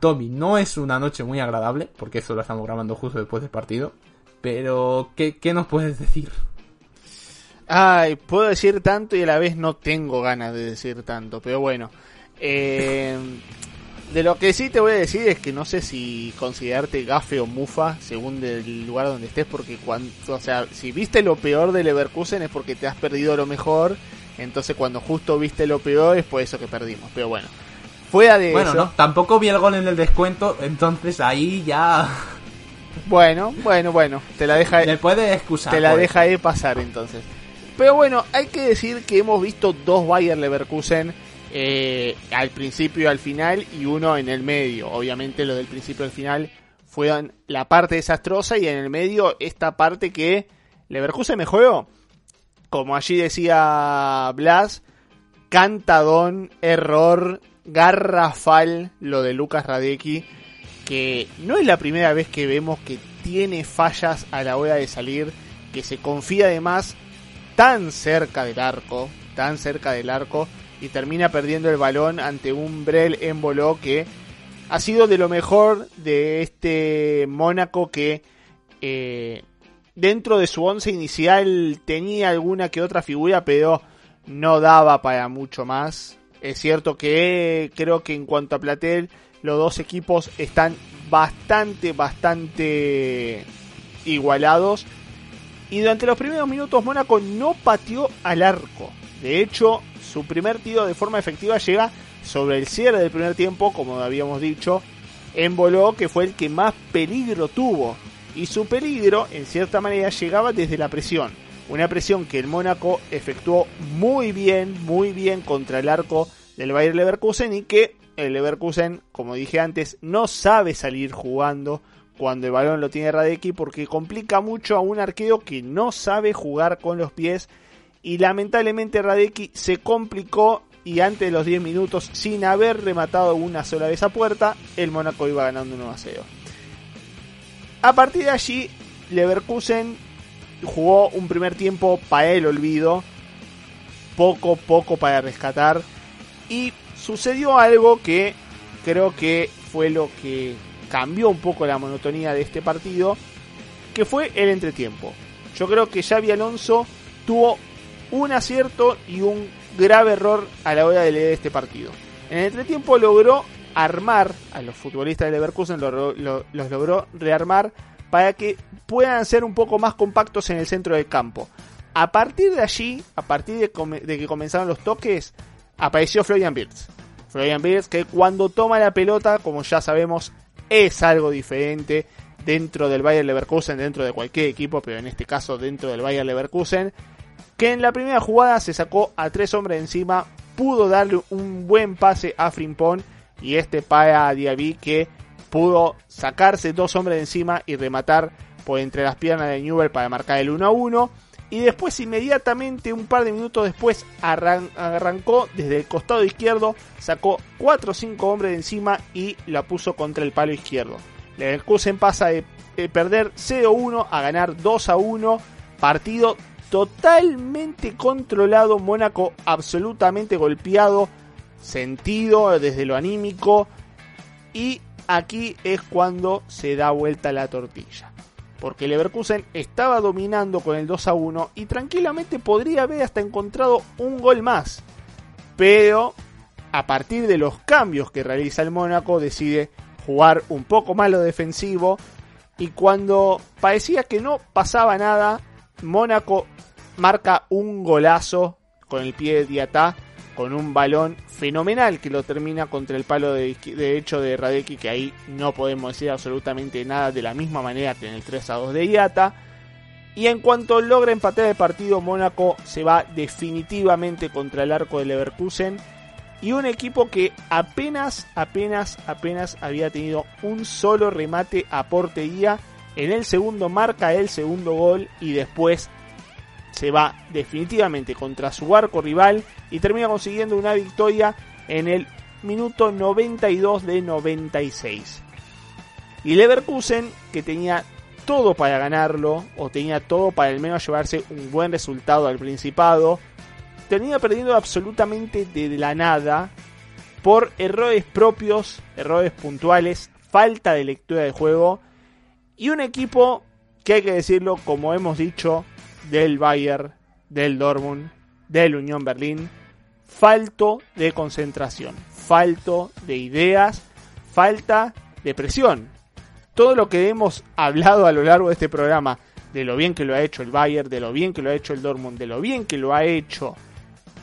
Speaker 2: Tommy, no es una noche muy agradable, porque eso lo estamos grabando justo después del partido. Pero, ¿qué, qué nos puedes decir?
Speaker 3: Ay, puedo decir tanto y a la vez no tengo ganas de decir tanto, pero bueno. Eh, de lo que sí te voy a decir es que no sé si considerarte gafe o mufa según el lugar donde estés, porque cuando, o sea, si viste lo peor de Leverkusen es porque te has perdido lo mejor, entonces cuando justo viste lo peor es por eso que perdimos, pero bueno. Fuera de
Speaker 2: Bueno,
Speaker 3: eso,
Speaker 2: no, tampoco vi el gol en el descuento, entonces ahí ya
Speaker 3: bueno, bueno, bueno, te la deja
Speaker 2: le puedes excusar.
Speaker 3: te la
Speaker 2: por
Speaker 3: deja de pasar entonces. Pero bueno, hay que decir que hemos visto dos Bayern Leverkusen eh, al principio y al final y uno en el medio. Obviamente lo del principio al final fue la parte desastrosa y en el medio esta parte que Leverkusen mejoró. Como allí decía Blas, cantadón, error, garrafal lo de Lucas Radecki, que no es la primera vez que vemos que tiene fallas a la hora de salir, que se confía además tan cerca del arco, tan cerca del arco, y termina perdiendo el balón ante un Brel en voló que ha sido de lo mejor de este Mónaco que eh, dentro de su once inicial tenía alguna que otra figura, pero no daba para mucho más. Es cierto que creo que en cuanto a Platel, los dos equipos están bastante, bastante igualados. Y durante los primeros minutos Mónaco no pateó al arco. De hecho, su primer tiro de forma efectiva llega sobre el cierre del primer tiempo, como habíamos dicho, en Boló, que fue el que más peligro tuvo. Y su peligro, en cierta manera, llegaba desde la presión. Una presión que el Mónaco efectuó muy bien, muy bien contra el arco del Bayer Leverkusen y que el Leverkusen, como dije antes, no sabe salir jugando cuando el balón lo tiene Radecki porque complica mucho a un arquero que no sabe jugar con los pies y lamentablemente Radecki se complicó y antes de los 10 minutos sin haber rematado una sola vez a puerta, el Mónaco iba ganando 1 a 0. A partir de allí, Leverkusen jugó un primer tiempo para el olvido, poco, poco para rescatar y sucedió algo que creo que fue lo que cambió un poco la monotonía de este partido, que fue el entretiempo. Yo creo que Xavi Alonso tuvo un acierto y un grave error a la hora de leer este partido. En el entretiempo logró armar a los futbolistas de Leverkusen, lo- lo- los logró rearmar para que puedan ser un poco más compactos en el centro del campo. A partir de allí, a partir de, que comenzaron los toques, apareció Florian Wirtz. Florian Wirtz que cuando toma la pelota, como ya sabemos, es algo diferente dentro del Bayern Leverkusen, dentro de cualquier equipo, pero en este caso dentro del Bayern Leverkusen, que en la primera jugada se sacó a tres hombres encima, pudo darle un buen pase a Frimpong y este para a Diaby que pudo sacarse dos hombres de encima y rematar por entre las piernas de Newell para marcar el 1 a 1. Y después, inmediatamente, un par de minutos después, arran- arrancó desde el costado izquierdo, sacó 4 o 5 hombres de encima y la puso contra el palo izquierdo. Leverkusen pasa de, de perder 0-1 a ganar 2-1. Partido totalmente controlado. Mónaco absolutamente golpeado. Sentido desde lo anímico. Y aquí es cuando se da vuelta la tortilla. Porque Leverkusen estaba dominando con el 2 a 1 y tranquilamente podría haber hasta encontrado un gol más. Pero a partir de los cambios que realiza el Mónaco decide jugar un poco más lo defensivo y cuando parecía que no pasaba nada, Mónaco marca un golazo con el pie de Diatá con un balón fenomenal que lo termina contra el palo de derecho de Radeki, que ahí no podemos decir absolutamente nada de la misma manera que en el 3 a 2 de Iata. Y en cuanto logra empatar el partido, Mónaco se va definitivamente contra el arco de Leverkusen. Y un equipo que apenas, apenas, apenas había tenido un solo remate a portería. En el segundo marca el segundo gol y después se va definitivamente contra su arco rival y termina consiguiendo una victoria en el minuto 92 de 96. Y Leverkusen, que tenía todo para ganarlo, o tenía todo para al menos llevarse un buen resultado al Principado, termina perdiendo absolutamente de la nada por errores propios, errores puntuales, falta de lectura de juego y un equipo que hay que decirlo, como hemos dicho, del Bayern, del Dortmund, del Unión Berlín, falto de concentración, falto de ideas, falta de presión. Todo lo que hemos hablado a lo largo de este programa, de lo bien que lo ha hecho el Bayern, de lo bien que lo ha hecho el Dortmund, de lo bien que lo ha hecho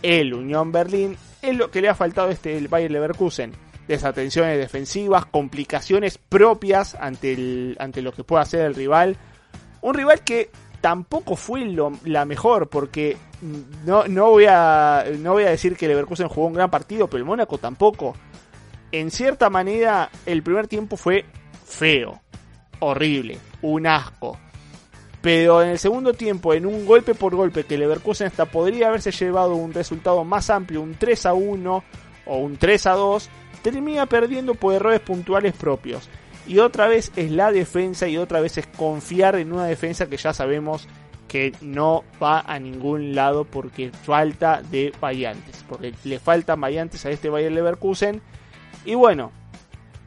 Speaker 3: el Unión Berlín, es lo que le ha faltado a este el Bayern Leverkusen. Desatenciones defensivas, complicaciones propias ante, el, ante lo que pueda hacer el rival. Un rival que tampoco fue lo- la mejor, porque no, no, voy a, no voy a decir que Leverkusen jugó un gran partido, pero el Mónaco tampoco. En cierta manera, el primer tiempo fue feo, horrible, un asco. Pero en el segundo tiempo, en un golpe por golpe, que Leverkusen hasta podría haberse llevado un resultado más amplio, un 3 a 1 o un 3 a 2, termina perdiendo por errores puntuales propios. Y otra vez es la defensa y otra vez es confiar en una defensa que ya sabemos que no va a ningún lado porque falta de variantes. Porque le faltan variantes a este Bayer Leverkusen. Y bueno,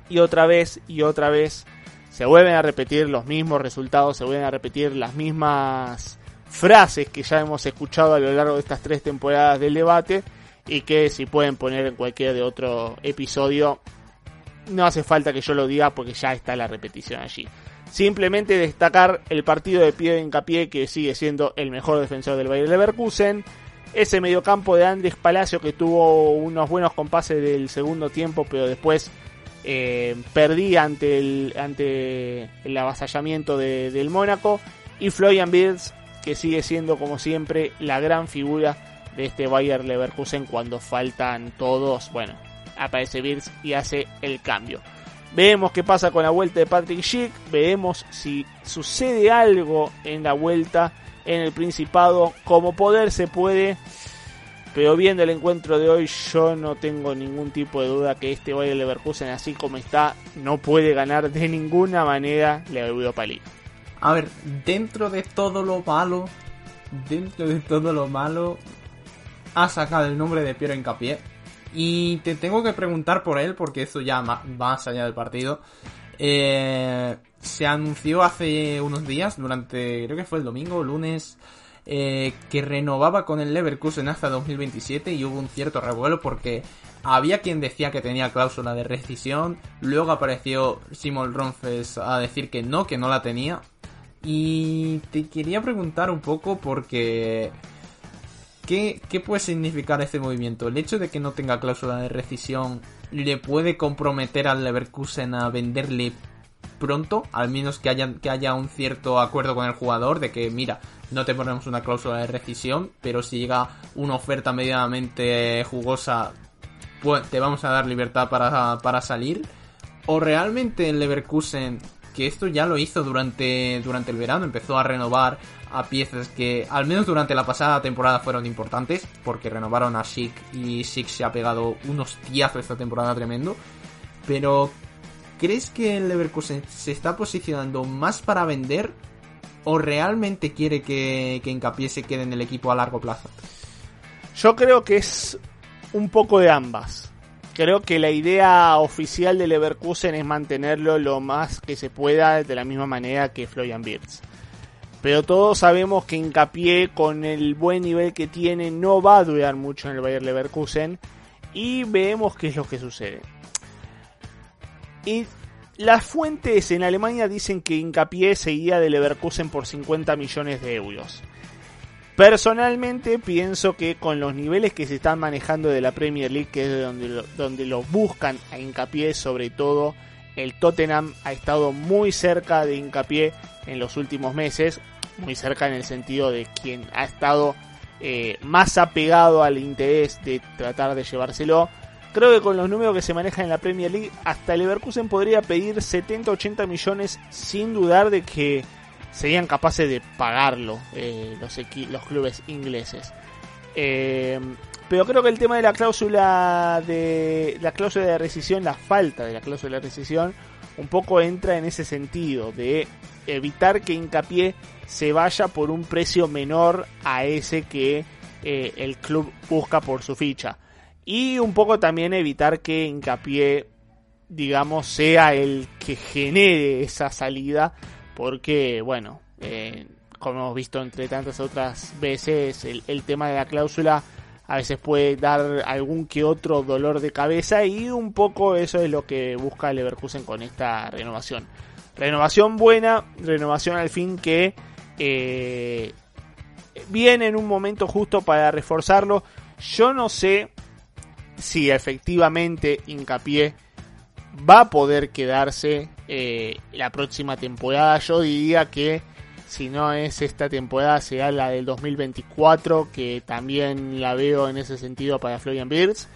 Speaker 3: y otra vez y otra vez se vuelven a repetir los mismos resultados, se vuelven a repetir las mismas frases que ya hemos escuchado a lo largo de estas tres temporadas del debate y que si pueden poner en cualquier de otro episodio no hace falta que yo lo diga porque ya está la repetición allí. Simplemente destacar el partido de pie de hincapié que sigue siendo el mejor defensor del Bayer Leverkusen. Ese mediocampo de Andrés Palacio que tuvo unos buenos compases del segundo tiempo, pero después eh, perdí ante el, ante el avasallamiento de- del Mónaco. Y Florian Wirtz, que sigue siendo como siempre la gran figura de este Bayer Leverkusen cuando faltan todos. Bueno, aparece Wirtz y hace el cambio. Veremos qué pasa con la vuelta de Patrick Schick. Veremos si sucede algo en la vuelta en el Principado. Como poder se puede. Pero viendo el encuentro de hoy, yo no tengo ningún tipo de duda que este Bayer Leverkusen, así como está, no puede ganar de ninguna manera la Europa League.
Speaker 2: A ver, dentro de todo lo malo, dentro de todo lo malo, ha sacado el nombre de Piero Encapié. Y te tengo que preguntar por él, porque eso ya más allá del partido. Eh, se anunció hace unos días, durante, creo que fue el domingo o lunes, eh, que renovaba con el Leverkusen hasta 2027 y hubo un cierto revuelo porque había quien decía que tenía cláusula de rescisión, luego apareció Simon Ronfes a decir que no, que no la tenía. Y te quería preguntar un poco porque... ¿Qué, ¿Qué puede significar este movimiento? ¿El hecho de que no tenga cláusula de rescisión le puede comprometer al Leverkusen a venderle pronto, al menos que haya, que haya un cierto acuerdo con el jugador de que, mira, no te ponemos una cláusula de rescisión, pero si llega una oferta medianamente jugosa, pues te vamos a dar libertad para, salir. O realmente el Leverkusen, que esto ya lo hizo durante el verano, empezó a renovar a piezas que al menos durante la pasada temporada fueron importantes, porque renovaron a Schick y Schick se ha pegado unos tiazos esta temporada tremendo. Pero, ¿crees que el Leverkusen se está posicionando más para vender o realmente quiere que, que Hincapié se quede en el equipo a largo plazo?
Speaker 3: Yo creo que es un poco de ambas. Creo que la idea oficial de Leverkusen es mantenerlo lo más que se pueda de la misma manera que Florian Wirtz. Pero todos sabemos que Hincapié con el buen nivel que tiene no va a durar mucho en el Bayer Leverkusen y vemos qué es lo que sucede. Y las fuentes en Alemania dicen que Hincapié seguía de Leverkusen por 50 millones de euros. Personalmente pienso que con los niveles que se están manejando de la Premier League, que es donde lo, donde lo buscan a Hincapié, sobre todo el Tottenham ha estado muy cerca de Hincapié en los últimos meses, muy cerca en el sentido de quien ha estado eh, más apegado al interés de tratar de llevárselo. Creo que con los números que se manejan en la Premier League, hasta Leverkusen podría pedir 70-80 millones sin dudar de que serían capaces de pagarlo eh, los, los, clubes ingleses. Eh, pero creo que el tema de la cláusula de la cláusula de rescisión, la falta de la cláusula de rescisión, un poco entra en ese sentido de evitar que Hincapié se vaya por un precio menor a ese que eh, el club busca por su ficha. Y un poco también evitar que Hincapié, digamos, sea el que genere esa salida porque, bueno, eh, como hemos visto entre tantas otras veces, el, el, tema de la cláusula a veces puede dar algún que otro dolor de cabeza y un poco eso es lo que busca Leverkusen con esta renovación. Renovación buena, renovación al fin que eh, viene en un momento justo para reforzarlo. Yo no sé si efectivamente Hincapié va a poder quedarse eh, la próxima temporada. Yo diría que si no es esta temporada será la del 2024 que también la veo en ese sentido para Florian Birds.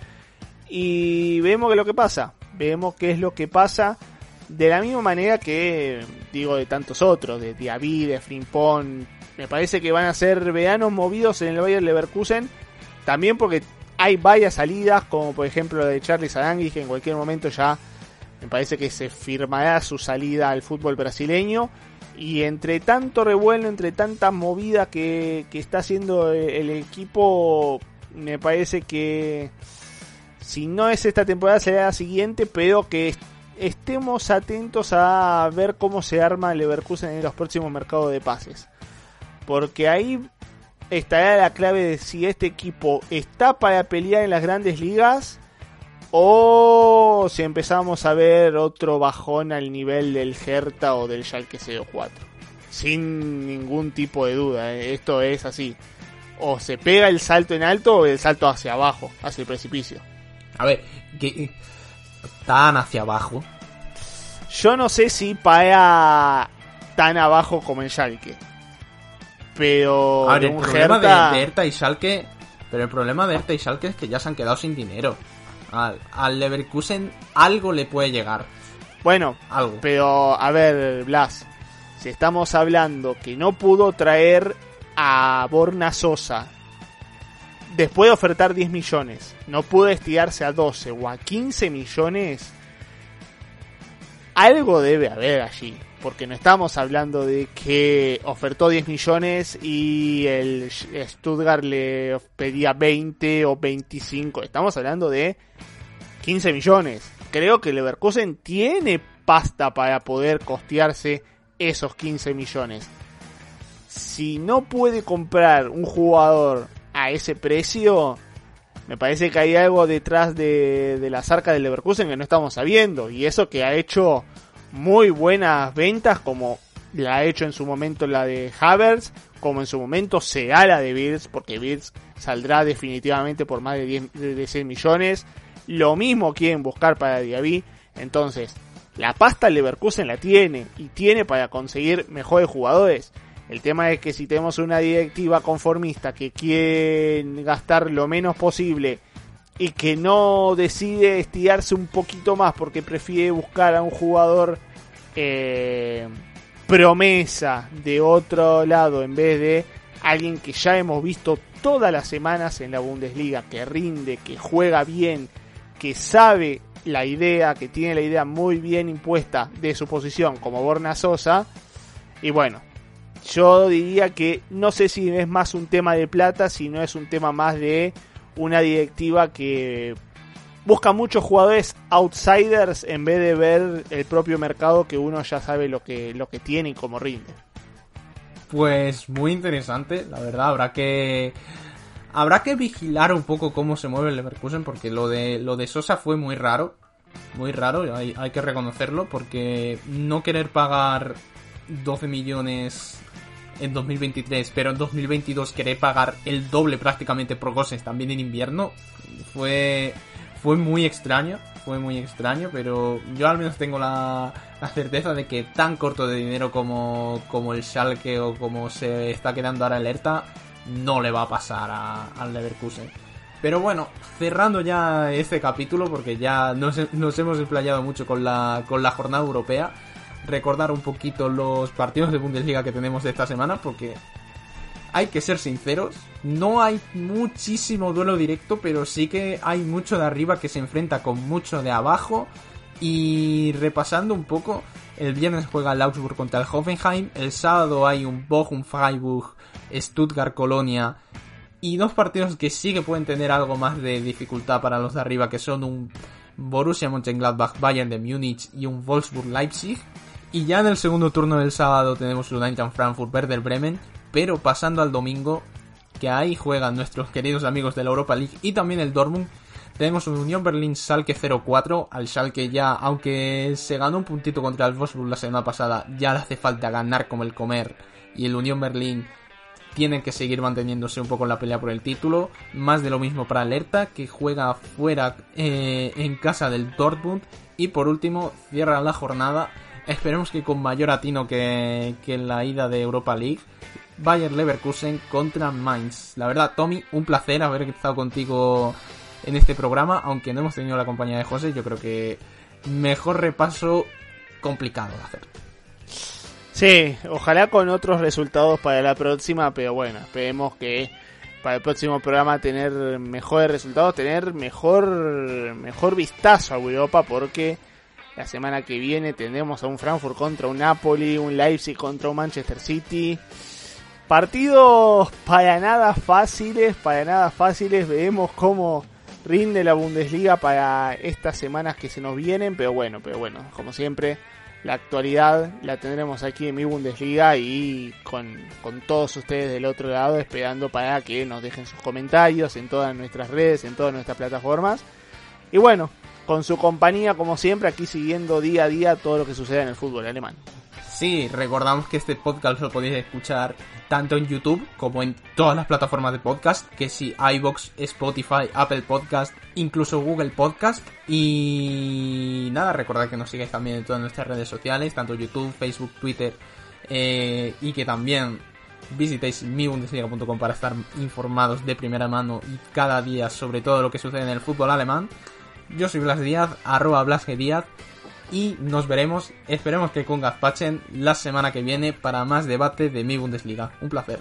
Speaker 3: Y vemos que lo que pasa, vemos qué es lo que pasa de la misma manera que digo de tantos otros, de Diaby, de Frimpong, me parece que van a ser veranos movidos en el Bayern Leverkusen, también porque hay varias salidas, como por ejemplo la de Charlie Sarangui, que en cualquier momento ya me parece que se firmará su salida al fútbol brasileño. Y entre tanto revuelo, entre tanta movida que, que está haciendo el equipo, me parece que si no es esta temporada será la siguiente, pero que estemos atentos a ver cómo se arma Leverkusen en los próximos mercados de pases. Porque ahí estará la clave de si este equipo está para pelear en las grandes ligas o si empezamos a ver otro bajón al nivel del Hertha o del Schalke 04. Sin ningún tipo de duda, ¿eh? esto es así. O se pega el salto en alto o el salto hacia abajo, hacia el precipicio.
Speaker 2: A ver, que tan hacia abajo.
Speaker 3: Yo no sé si para tan abajo como en Schalke. Pero
Speaker 2: A ver, el problema
Speaker 3: Hertha-
Speaker 2: de, de Hertha y Schalke, pero el problema de Hertha y Schalke es que ya se han quedado sin dinero. Al, al Leverkusen algo le puede llegar,
Speaker 3: Bueno,
Speaker 2: algo.
Speaker 3: pero a ver, Blas, si estamos hablando que no pudo traer a Borna Sosa después de ofertar 10 millones, no pudo estirarse a 12 o a 15 millones, algo debe haber allí. Porque no estamos hablando de que ofertó 10 millones y el Stuttgart le pedía 20 o 25. Estamos hablando de 15 millones. Creo que Leverkusen tiene pasta para poder costearse esos 15 millones. si no puede comprar un jugador a ese precio, me parece que hay algo detrás de, las arcas del Leverkusen que no estamos sabiendo. Y eso que ha hecho muy buenas ventas, como la ha hecho en su momento la de Havers, como en su momento será la de Bills, porque Bills saldrá definitivamente por más de, 10, de 100 millones. Lo mismo quieren buscar para Diaby. Entonces, la pasta Leverkusen la tiene y tiene para conseguir mejores jugadores. El tema es que si tenemos una directiva conformista que quiere gastar lo menos posible y que no decide estirarse un poquito más porque prefiere buscar a un jugador eh, promesa de otro lado en vez de alguien que ya hemos visto todas las semanas en la Bundesliga, que rinde, que juega bien, que sabe la idea, que tiene la idea muy bien impuesta de su posición como Borna Sosa. Y bueno, yo diría que no sé si es más un tema de plata, si no es un tema más de una directiva que busca muchos jugadores outsiders en vez de ver el propio mercado que uno ya sabe lo que, lo que tiene y cómo rinde.
Speaker 2: Pues muy interesante, la verdad, habrá que habrá que vigilar un poco cómo se mueve el Leverkusen porque lo de lo de Sosa fue muy raro, muy raro, hay, hay que reconocerlo porque no querer pagar 12 millones en 2023, pero en 2022 querer pagar el doble prácticamente por Gosens también en invierno fue fue muy extraño, fue muy extraño, pero yo al menos tengo la, certeza de que tan corto de dinero como, como el Schalke o como se está quedando ahora alerta, no le va a pasar a- al Leverkusen. Pero bueno, cerrando ya este capítulo, porque ya nos, nos hemos explayado mucho con la, con la jornada europea, recordar un poquito los partidos de Bundesliga que tenemos esta semana, porque hay que ser sinceros, no hay muchísimo duelo directo, pero sí que hay mucho de arriba que se enfrenta con mucho de abajo. Y repasando un poco, el viernes juega el Augsburg contra el Hoffenheim, el sábado hay un Bochum Freiburg, Stuttgart Colonia y dos partidos que sí que pueden tener algo más de dificultad para los de arriba, que son un Borussia Mönchengladbach Bayern de Múnich y un Wolfsburg Leipzig. Y ya en el segundo turno del sábado tenemos un Eintracht Frankfurt Werder Bremen, pero pasando al domingo, que ahí juegan nuestros queridos amigos de la Europa League y también el Dortmund. Tenemos un Unión Berlín Schalke 0-4, al Schalke ya, aunque se ganó un puntito contra el Wolfsburg la semana pasada, ya le hace falta ganar como el comer y el Unión Berlín tienen que seguir manteniéndose un poco en la pelea por el título. Más de lo mismo para Alerta, que juega fuera eh, en casa del Dortmund. Y por último, cierra la jornada. Esperemos que con mayor atino que, que en la ida de Europa League. Bayer Leverkusen contra Mainz. La verdad, Tommy, un placer haber estado contigo en este programa. Aunque no hemos tenido la compañía de José, yo creo que mejor repaso complicado de hacer.
Speaker 3: Sí, ojalá con otros resultados para la próxima, pero bueno, esperemos que para el próximo programa tener mejores resultados, tener mejor mejor vistazo a Europa porque la semana que viene tendremos a un Frankfurt contra un Napoli, un Leipzig contra un Manchester City. Partidos para nada fáciles, para nada fáciles, veremos cómo rinde la Bundesliga para estas semanas que se nos vienen, pero bueno, pero bueno, como siempre, la actualidad la tendremos aquí en mi Bundesliga y con, con todos ustedes del otro lado esperando para que nos dejen sus comentarios en todas nuestras redes, en todas nuestras plataformas. Y bueno, con su compañía como siempre aquí siguiendo día a día todo lo que sucede en el fútbol alemán.
Speaker 2: Sí, recordamos que este podcast lo podéis escuchar tanto en YouTube como en todas las plataformas de podcast, que si iBox, Spotify, Apple Podcast, incluso Google Podcast. Y nada, recordad que nos sigáis también en todas nuestras redes sociales, tanto YouTube, Facebook, Twitter, eh, y que también visitéis mibundesliga.com para estar informados de primera mano y cada día sobre todo lo que sucede en el fútbol alemán. Yo soy Blas Díaz, arroba Blas. Díaz, y nos veremos, esperemos que con Gazpachen la semana que viene para más debate de mi Bundesliga. Un placer.